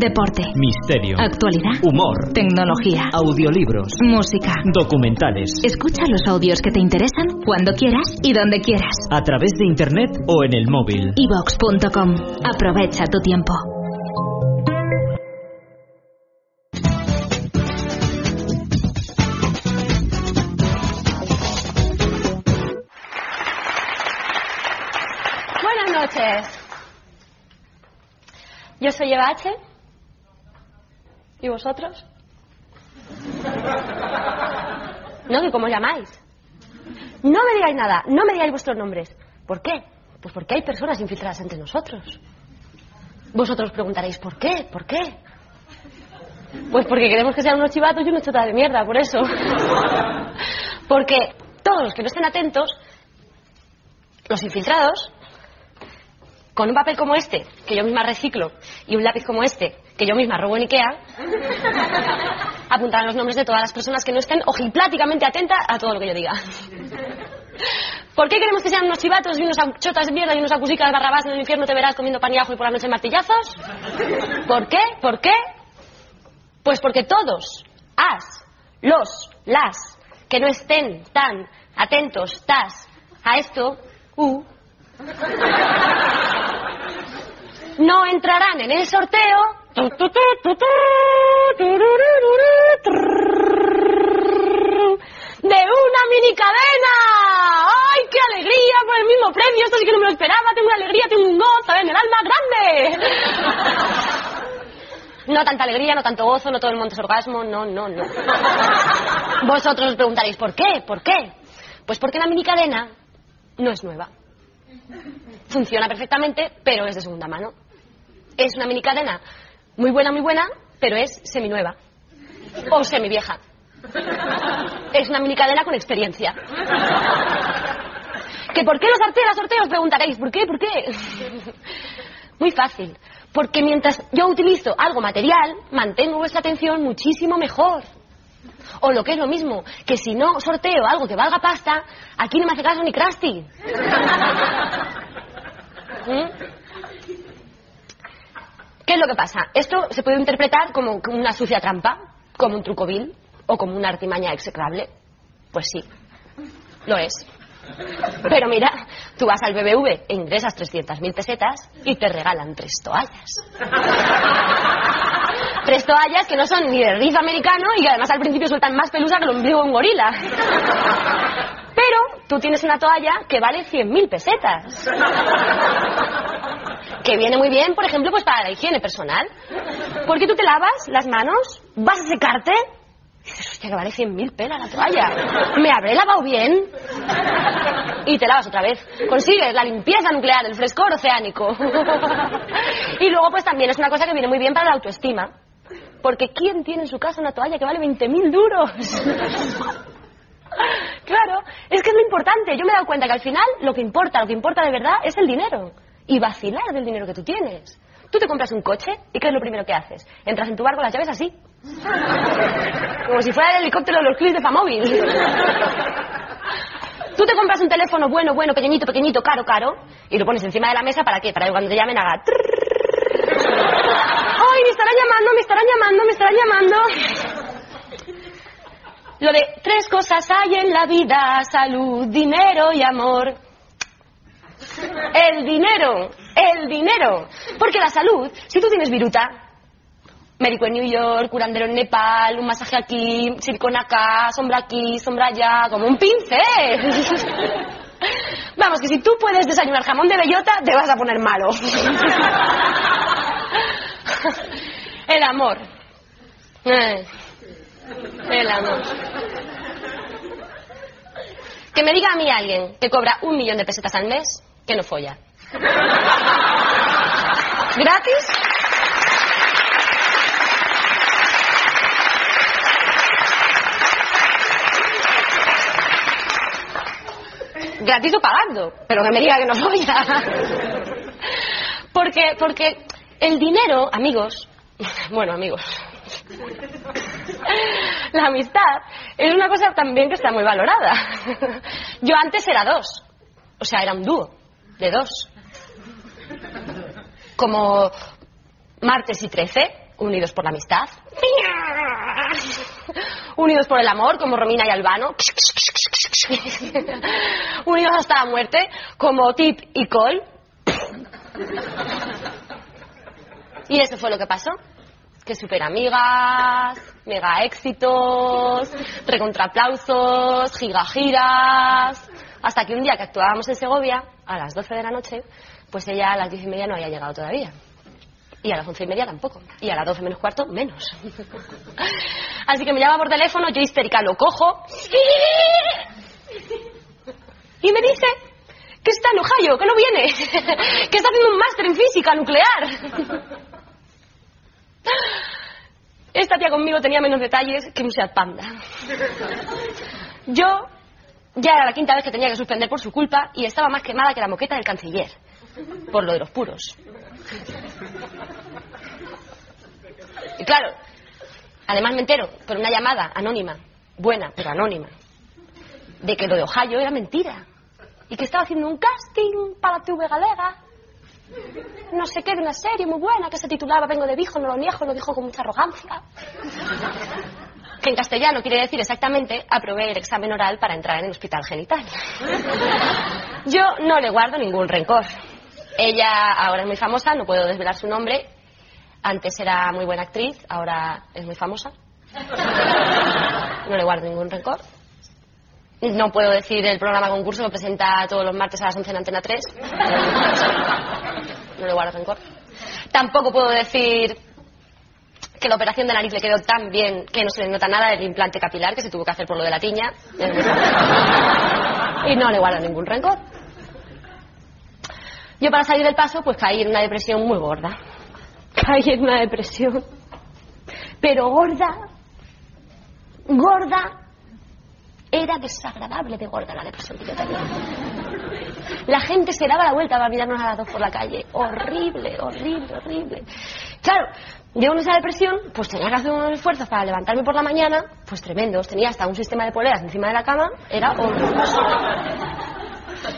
Deporte. Misterio. Actualidad. Humor. Tecnología. Audiolibros. Música. Documentales. Escucha los audios que te interesan cuando quieras y donde quieras. A través de internet o en el móvil. evox.com. Aprovecha tu tiempo. Buenas noches. Yo soy Eva H. ¿Y vosotros? No, que cómo llamáis. No me digáis nada, no me digáis vuestros nombres. ¿Por qué? Pues porque hay personas infiltradas entre nosotros. Vosotros preguntaréis, ¿por qué? ¿Por qué? Pues porque queremos que sean unos chivatos y unos chotas de mierda, por eso. Porque todos los que no estén atentos, los infiltrados, con un papel como este, que yo misma reciclo, y un lápiz como este, que yo misma robo en Ikea, apuntarán los nombres de todas las personas que no estén ojipláticamente atentas a todo lo que yo diga. ¿Por qué queremos que sean unos chivatos y unos chotas de mierda y unos acusicas barrabás en el infierno te verás comiendo pan y ajo y por la noche martillazos? ¿Por qué? ¿Por qué? Pues porque todos, as, los, las, que no estén tan atentos, tas, a esto, u, no entrarán en el sorteo de una mini cadena. ¡Ay, qué alegría por el mismo premio! Esto sí que no me lo esperaba. Tengo una alegría, tengo un gozo en el alma grande. No tanta alegría, no tanto gozo, no todo el monte es orgasmo, no, no, no. Vosotros os preguntaréis, ¿por qué? ¿Por qué? Pues porque la mini cadena no es nueva. Funciona perfectamente, pero es de segunda mano. Es una mini cadena muy buena, muy buena, pero es seminueva. O semivieja. Es una mini cadena con experiencia. ¿Que por qué los sorteos, sorteos? Preguntaréis. ¿Por qué? ¿Por qué? Muy fácil. Porque mientras yo utilizo algo material, mantengo vuestra atención muchísimo mejor. O lo que es lo mismo, que si no sorteo algo que valga pasta, aquí no me hace caso ni Krusty. ¿Mm? ¿Qué es lo que pasa? Esto se puede interpretar como una sucia trampa, como un truco vil o como una artimaña execrable. Pues sí, lo es. Pero mira, tú vas al BBV e ingresas 300.000 pesetas y te regalan tres toallas. Tres toallas que no son ni de rizo americano y que además al principio sueltan más pelusa que el ombligo de un gorila. Pero tú tienes una toalla que vale 100.000 pesetas. Que viene muy bien, por ejemplo, pues para la higiene personal. Porque tú te lavas las manos, vas a secarte y dices, hostia, que vale 100.000 pelas la toalla. ¿Me habré lavado bien? Y te lavas otra vez. Consigues la limpieza nuclear, el frescor oceánico. Y luego, pues también es una cosa que viene muy bien para la autoestima. Porque ¿quién tiene en su casa una toalla que vale 20.000 duros? Claro, es que es lo importante. Yo me he dado cuenta que al final lo que importa, lo que importa de verdad es el dinero. Y vacilar del dinero que tú tienes. Tú te compras un coche y ¿qué es lo primero que haces? Entras en tu bar con las llaves así. Como si fuera el helicóptero de los clips de Famóvil. Tú te compras un teléfono bueno, bueno, pequeñito, pequeñito, caro, caro, y lo pones encima de la mesa para qué? Para que cuando te llamen haga... ¡Ay, me estarán llamando, me estarán llamando, me estarán llamando! Lo de tres cosas hay en la vida, salud, dinero y amor. El dinero, el dinero. Porque la salud, si tú tienes viruta, médico en New York, curandero en Nepal, un masaje aquí, silicona acá, sombra aquí, sombra allá, como un pincel. Vamos, que si tú puedes desayunar jamón de bellota, te vas a poner malo. El amor. Eh, El amor. Que me diga a mí alguien que cobra un millón de pesetas al mes que no folla. ¿Gratis? gratis o pagando, pero que me diga que no folla. Porque, porque el dinero, amigos, bueno, amigos, la amistad es una cosa también que está muy valorada. Yo antes era dos, o sea, era un dúo de dos. Como martes y trece, unidos por la amistad. Unidos por el amor, como Romina y Albano. Unidos hasta la muerte, como Tip y Cole. Y eso fue lo que pasó. Que super amigas, mega éxitos, recontraplausos, gigagiras. Hasta que un día que actuábamos en Segovia, a las 12 de la noche, pues ella a las 10 y media no había llegado todavía. Y a las once y media tampoco. Y a las 12 menos cuarto, menos. Así que me llama por teléfono, yo histérica lo cojo. Y me dice que está en Ohio, que no viene. Que está haciendo un máster en física nuclear. Esta tía conmigo tenía menos detalles que un Seat Panda. Yo ya era la quinta vez que tenía que suspender por su culpa y estaba más quemada que la moqueta del canciller. Por lo de los puros. Y claro, además me entero por una llamada anónima, buena, pero anónima, de que lo de Ohio era mentira. Y que estaba haciendo un casting para TV Galega. No sé qué, de una serie muy buena que se titulaba Vengo de Vijo, no lo niego, lo dijo con mucha arrogancia. Que en castellano quiere decir exactamente aprobé el examen oral para entrar en el hospital genital. Yo no le guardo ningún rencor. Ella ahora es muy famosa, no puedo desvelar su nombre. Antes era muy buena actriz, ahora es muy famosa. No le guardo ningún rencor. No puedo decir el programa concurso que presenta todos los martes a las 11 en Antena 3. No le guardo rencor. Tampoco puedo decir que la operación de nariz le quedó tan bien que no se le nota nada del implante capilar que se tuvo que hacer por lo de la tiña. Y no le guardo ningún rencor. Yo para salir del paso, pues caí en una depresión muy gorda. Caí en una depresión. Pero gorda, gorda, era desagradable de gorda la depresión que yo tenía. La gente se daba la vuelta para mirarnos a las dos por la calle. Horrible, horrible, horrible. Claro, yo en esa depresión, pues tenía que hacer unos esfuerzos para levantarme por la mañana, pues tremendos. Tenía hasta un sistema de poleas encima de la cama, era horroroso.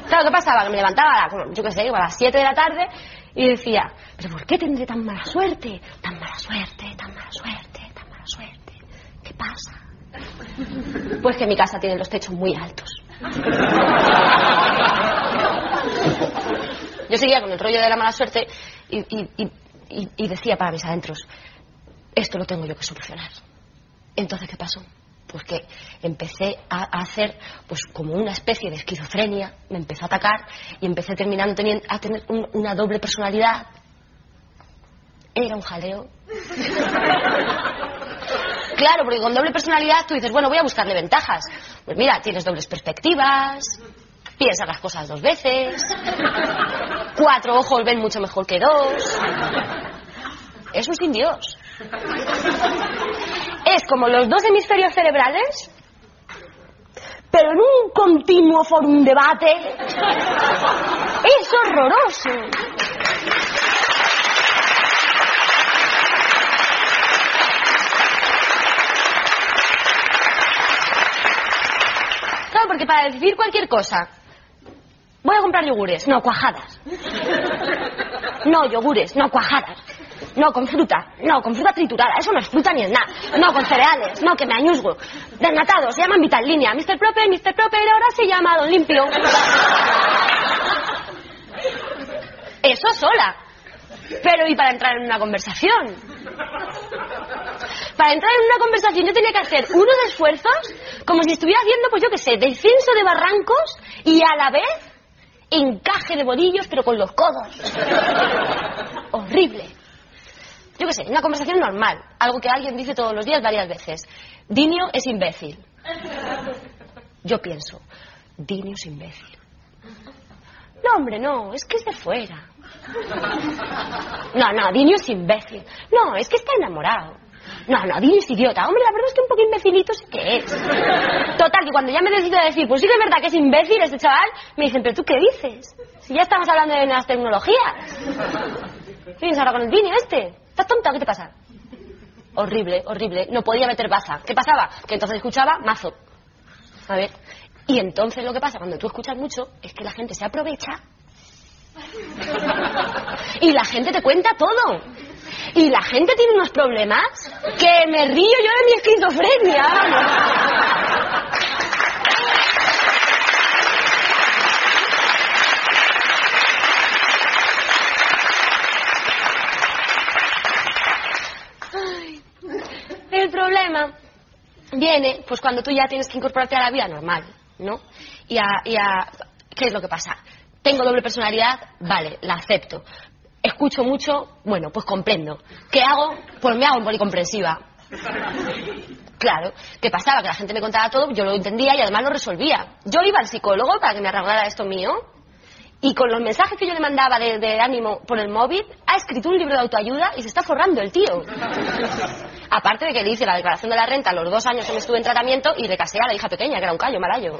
Claro, ¿qué pasaba? Que me levantaba, yo qué sé, a las 7 de la tarde y decía, ¿pero por qué tendré tan mala suerte? Tan mala suerte, tan mala suerte, tan mala suerte. ¿Qué pasa? Pues que mi casa tiene los techos muy altos. Yo seguía con el rollo de la mala suerte y, y- y- decía para mis adentros, esto lo tengo yo que solucionar. Entonces, ¿qué pasó? Pues que empecé a, a hacer pues como una especie de esquizofrenia, me empezó a atacar y empecé terminando teniendo, a tener un- una doble personalidad. Era un jaleo. Claro, porque con doble personalidad tú dices, bueno, voy a buscarle ventajas. Pues mira, tienes dobles perspectivas, piensas las cosas dos veces, cuatro ojos ven mucho mejor que dos. Es un sin Dios. Es como los dos hemisferios cerebrales, pero en un continuo forum debate. Es horroroso. Claro, porque para decir cualquier cosa, voy a comprar yogures, no, cuajadas. No, yogures, no, cuajadas. No, con fruta, no, con fruta triturada, eso no es fruta ni es nada. No, con cereales, no, que me añusgo. Desnatados, se llaman Vital Línea. Mr. Proper, Mr. Proper, ahora se llama Don Limpio. Eso sola. Pero ¿y para entrar en una conversación? Para entrar en una conversación yo tenía que hacer unos esfuerzos como si estuviera haciendo, pues yo qué sé, descenso de barrancos y a la vez encaje de bolillos, pero con los codos. Horrible. Yo qué sé, una conversación normal, algo que alguien dice todos los días varias veces. Dinio es imbécil. Yo pienso, Dinio es imbécil. No, hombre, no, es que es de fuera. No, no, Dinio es imbécil. No, es que está enamorado. No, no, diles idiota. Hombre, la verdad es que un poco imbecilito sí que es. Total, que cuando ya me decido a decir, pues sí que es verdad que es imbécil este chaval, me dicen, pero tú qué dices? Si ya estamos hablando de nuevas tecnologías. ¿Qué ahora con el Vini este? ¿Estás tonta? ¿Qué te pasa? Horrible, horrible. No podía meter baza. ¿Qué pasaba? Que entonces escuchaba mazo. A ver. Y entonces lo que pasa cuando tú escuchas mucho es que la gente se aprovecha y la gente te cuenta todo. Y la gente tiene unos problemas que me río yo de mi esquizofrenia. El problema viene pues cuando tú ya tienes que incorporarte a la vida normal, ¿no? Y a, y a- ¿Qué es lo que pasa? Tengo doble personalidad, vale, la acepto. Escucho mucho, bueno, pues comprendo. ¿Qué hago? Pues me hago en policomprensiva. Claro, ¿qué pasaba? Que la gente me contaba todo, yo lo entendía y además lo resolvía. Yo iba al psicólogo para que me arreglara esto mío y con los mensajes que yo le mandaba de, de ánimo por el móvil, ha escrito un libro de autoayuda y se está forrando el tío. Aparte de que le hice la declaración de la renta los dos años que me estuve en tratamiento y le casé a la hija pequeña, que era un callo, malayo.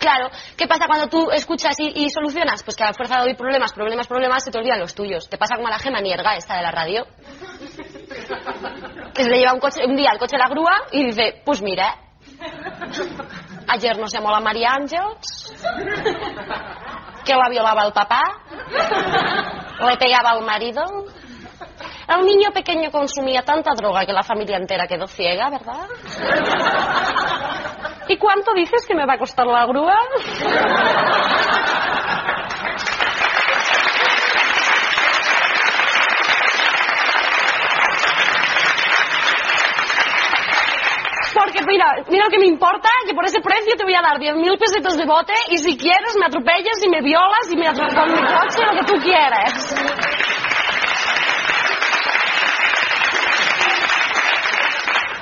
Claro, ¿qué pasa cuando tú escuchas y, solucionas? Pues que a fuerza de oír problemas, problemas, problemas, se te olvidan los tuyos. Te pasa como a la gema Nierga, esta de la radio. Que se le lleva un, coche, un día el coche a la grúa y dice, pues mira, ayer nos llamó la María Ángeles, que la violaba el papá, le pegaba al marido. El niño pequeño consumía tanta droga que la familia entera quedó ciega, ¿verdad? ¿Y cuánto dices que me va a costar la grúa? Porque mira, mira lo que me importa, que por ese precio te voy a dar 10.000 pesetas de bote y si quieres me atropellas y me violas y me atropellas con mi coche, lo que tú quieras.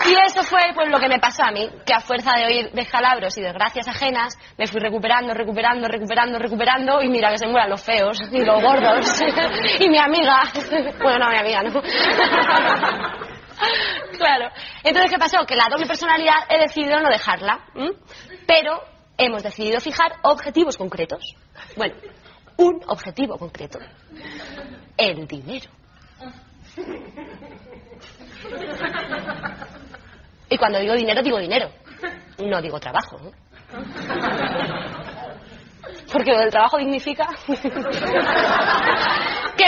Y eso fue pues lo que me pasó a mí, que a fuerza de oír descalabros y desgracias ajenas, me fui recuperando, recuperando, recuperando, recuperando, y mira que se mueran los feos y los gordos. y mi amiga, bueno, no, mi amiga, ¿no? claro. Entonces, ¿qué pasó? Que la doble personalidad he decidido no dejarla, pero hemos decidido fijar objetivos concretos. Bueno, un objetivo concreto. El dinero. Y cuando digo dinero, digo dinero. No digo trabajo. ¿no? Porque lo del trabajo dignifica. que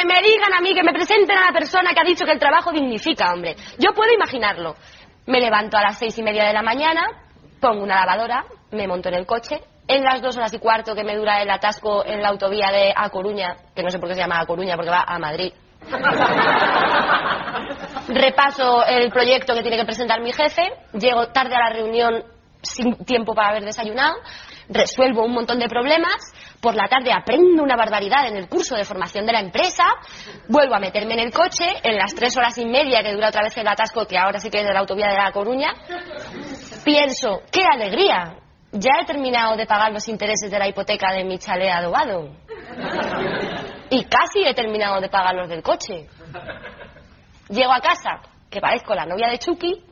me digan a mí, que me presenten a la persona que ha dicho que el trabajo dignifica, hombre. Yo puedo imaginarlo. Me levanto a las seis y media de la mañana, pongo una lavadora, me monto en el coche. En las dos horas y cuarto que me dura el atasco en la autovía de A Coruña, que no sé por qué se llama A Coruña, porque va a Madrid. Repaso el proyecto que tiene que presentar mi jefe, llego tarde a la reunión sin tiempo para haber desayunado, resuelvo un montón de problemas, por la tarde aprendo una barbaridad en el curso de formación de la empresa, vuelvo a meterme en el coche, en las tres horas y media que dura otra vez el atasco, que ahora sí que es de la autovía de La Coruña, pienso, ¡qué alegría! Ya he terminado de pagar los intereses de la hipoteca de mi chalet adobado. Y casi he terminado de pagar los del coche. Llego a casa, que parezco la novia de Chucky.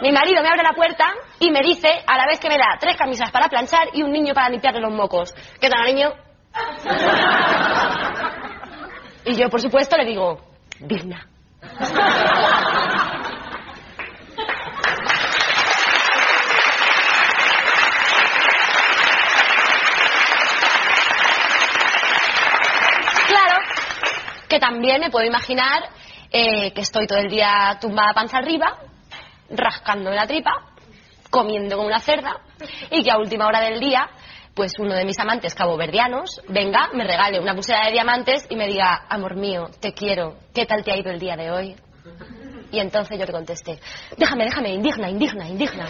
Mi marido me abre la puerta y me dice, a la vez que me da tres camisas para planchar y un niño para limpiarle los mocos. ¿Qué tal, niño? Y yo, por supuesto, le digo, digna. Claro, que también me puedo imaginar eh, que estoy todo el día tumbada panza arriba, rascando la tripa, comiendo como una cerda, y que a última hora del día, pues uno de mis amantes caboverdianos venga, me regale una pulsera de diamantes y me diga, amor mío, te quiero, ¿qué tal te ha ido el día de hoy? Y entonces yo le contesté, déjame, déjame, indigna, indigna, indigna.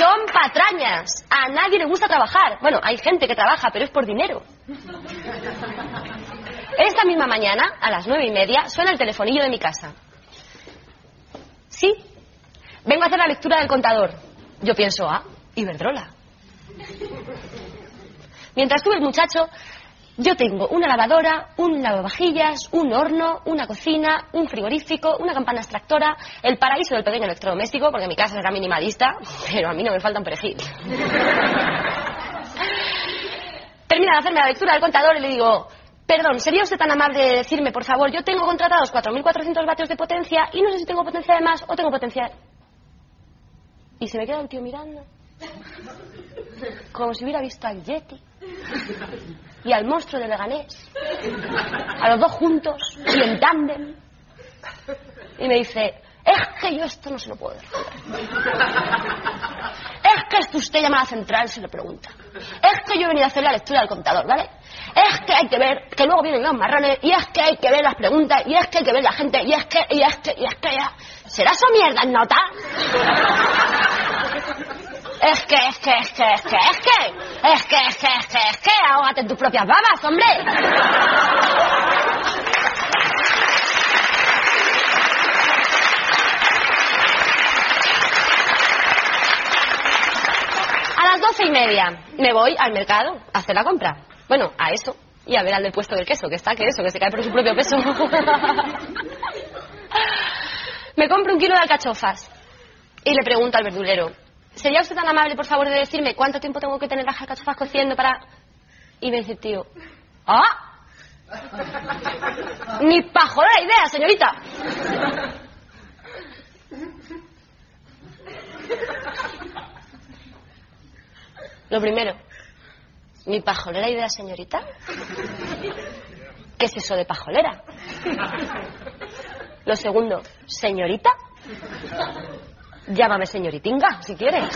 Son patrañas. A nadie le gusta trabajar. Bueno, hay gente que trabaja, pero es por dinero. Esta misma mañana, a las nueve y media, suena el telefonillo de mi casa. Sí. vengo a hacer la lectura del contador. Yo pienso, ah, Iberdrola. Mientras tú, el muchacho, yo tengo una lavadora, un lavavajillas, un horno, una cocina, un frigorífico, una campana extractora, el paraíso del pequeño electrodoméstico, porque mi casa era minimalista, pero a mí no me falta un perejil. Termina de hacerme la lectura del contador y le digo, perdón, ¿sería usted tan amable de decirme, por favor, yo tengo contratados 4.400 vatios de potencia y no sé si tengo potencia de más o tengo potencia... Y se me queda el tío mirando, como si hubiera visto al Yeti y al monstruo de Leganés, a los dos juntos y en tándem. Y me dice, es que yo esto no se lo puedo responder. Es que esto usted llama a la central se le pregunta. Es que yo he venido a hacer la lectura del contador, ¿vale? Es que hay que ver, que luego vienen los marrones, y es que hay que ver las preguntas, y es que hay que ver la gente, y es que, y es que, y es que. ¿Será eso mierda en nota? Es que, es que, es que, es que, es que, es que, es que, es que, es que, ahógate en tus propias babas, hombre. A las doce y media me voy al mercado a hacer la compra. Bueno, a eso. Y a ver al del puesto del queso, que está que eso, que se cae por su propio peso. me compro un kilo de alcachofas. Y le pregunto al verdulero, ¿sería usted tan amable, por favor, de decirme cuánto tiempo tengo que tener las alcachofas cociendo para...? Y me dice tío, ¡ah! Ni pajola la idea, señorita. Lo primero, ¿mi pajolera idea, señorita? ¿Qué es eso de pajolera? Lo segundo, ¿señorita? Llámame señoritinga, si quieres.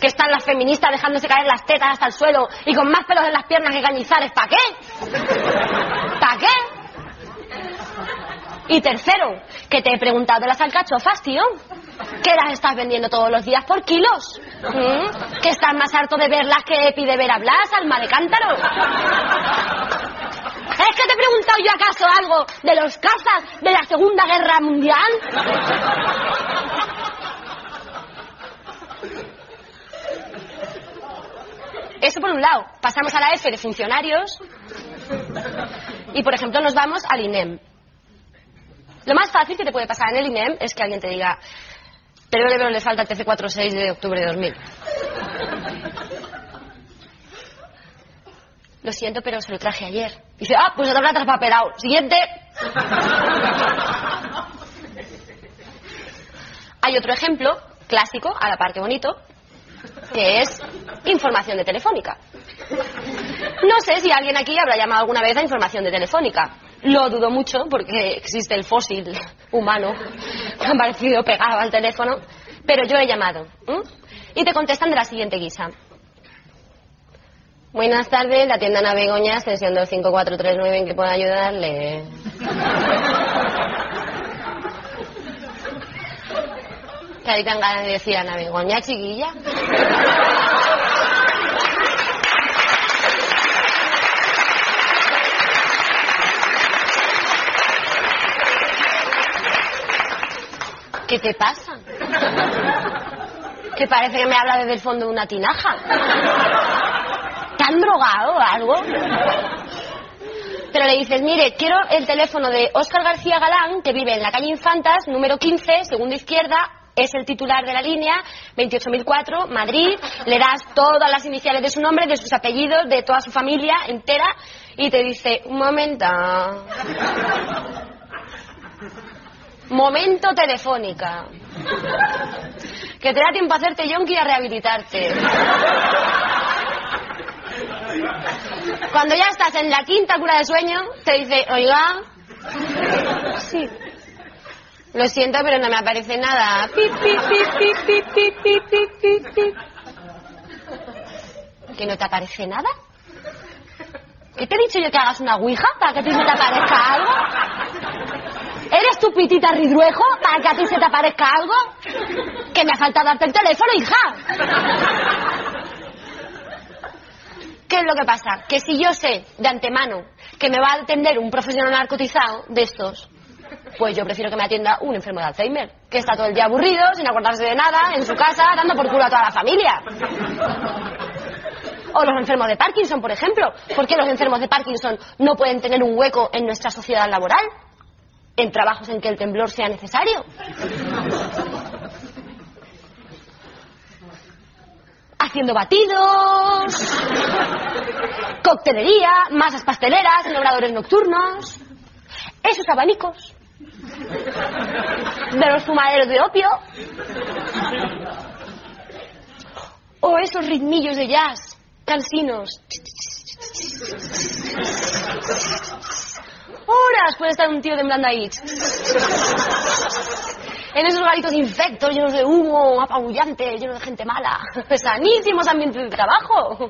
Que están las feministas dejándose caer las tetas hasta el suelo y con más pelos en las piernas que cañizares. ¿Para qué? ¿Para qué? Y tercero, que te he preguntado de las alcachofas, tío. ¿Que las estás vendiendo todos los días por kilos? ¿Mm? ¿Que estás más harto de verlas que pide ver a Blas, alma de cántaro? ¿Es que te he preguntado yo acaso algo de los cazas de la Segunda Guerra Mundial? Eso por un lado. Pasamos a la F de funcionarios y, por ejemplo, nos vamos al INEM. Lo más fácil que te puede pasar en el INEM es que alguien te diga, pero pero le falta el TC46 de octubre de 2000. Lo siento, pero se lo traje ayer. Y dice, ah, pues te habrá traspapelado. Siguiente. Hay otro ejemplo clásico, a la par que bonito, que es información de telefónica. No sé si alguien aquí habrá llamado alguna vez a información de telefónica. Lo dudo mucho porque existe el fósil humano que ha aparecido pegado al teléfono, pero yo he llamado. Y te contestan de la siguiente guisa. Buenas tardes, la tienda Ana Begoña, extensión 25439, ¿en qué puedo ayudarle? Que ahí tengan ganas de decir Ana Begoña, chiquilla. ¿Qué te pasa? Que parece que me habla desde el fondo de una tinaja. ¿Te han drogado o algo? Pero le dices, mire, quiero el teléfono de Óscar García Galán, que vive en la calle Infantas, número 15, segunda izquierda, es el titular de la línea, 28.004, Madrid, le das todas las iniciales de su nombre, de sus apellidos, de toda su familia entera, y te dice, un momento. Momento telefónica. Que te da tiempo a hacerte yonki y a rehabilitarte. Cuando ya estás en la quinta cura de sueño, te dice, oiga, sí. Lo siento, pero no me aparece nada. Pip, pip, pip, ¿Que no te aparece nada? ¿Qué te he dicho yo que hagas una ouija para que a ti se te aparezca algo? ¿Eres tu pitita ridruejo para que a ti se te aparezca algo? Que me ha faltado darte el teléfono, hija. ¿Qué es lo que pasa? Que si yo sé de antemano que me va a atender un profesional narcotizado de estos, pues yo prefiero que me atienda un enfermo de Alzheimer, que está todo el día aburrido, sin acordarse de nada, en su casa, dando por culo a toda la familia. O los enfermos de Parkinson, por ejemplo. ¿Por qué los enfermos de Parkinson no pueden tener un hueco en nuestra sociedad laboral? En trabajos en que el temblor sea necesario. Haciendo batidos, coctelería, masas pasteleras, en obradores nocturnos. Esos abanicos. De los fumaderos de opio. O esos ritmillos de jazz, cansinos. Horas puede estar un tío temblando ahí. En esos garitos infectos, llenos de humo, apabullante, llenos de gente mala. Sanísimos ambientes de trabajo.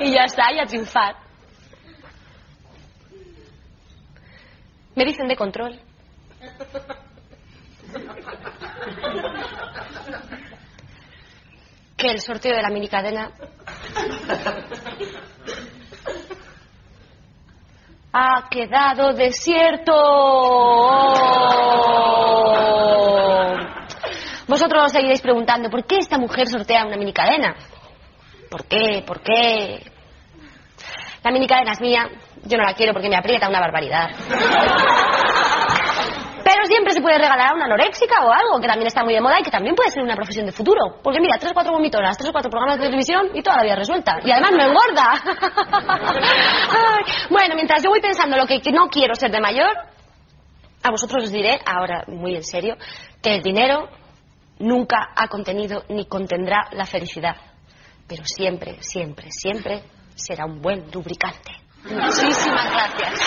Y ya está, y a triunfar. Me dicen de control. Que el sorteo de la minicadena ha quedado desierto. Vosotros os seguiréis preguntando, ¿por qué esta mujer sortea una minicadena? ¿Por qué? ¿Por qué? La minicadena es mía, yo no la quiero porque me aprieta una barbaridad. Se puede regalar a una anoréxica o algo, que también está muy de moda y que también puede ser una profesión de futuro. Porque mira, tres o cuatro vomitoras, tres o cuatro programas de televisión y toda la vida resuelta. Y además me engorda. Ay, bueno, mientras yo voy pensando lo que no quiero ser de mayor, a vosotros os diré, ahora muy en serio, que el dinero nunca ha contenido ni contendrá la felicidad. Pero siempre, siempre, siempre será un buen lubricante. Muchísimas gracias.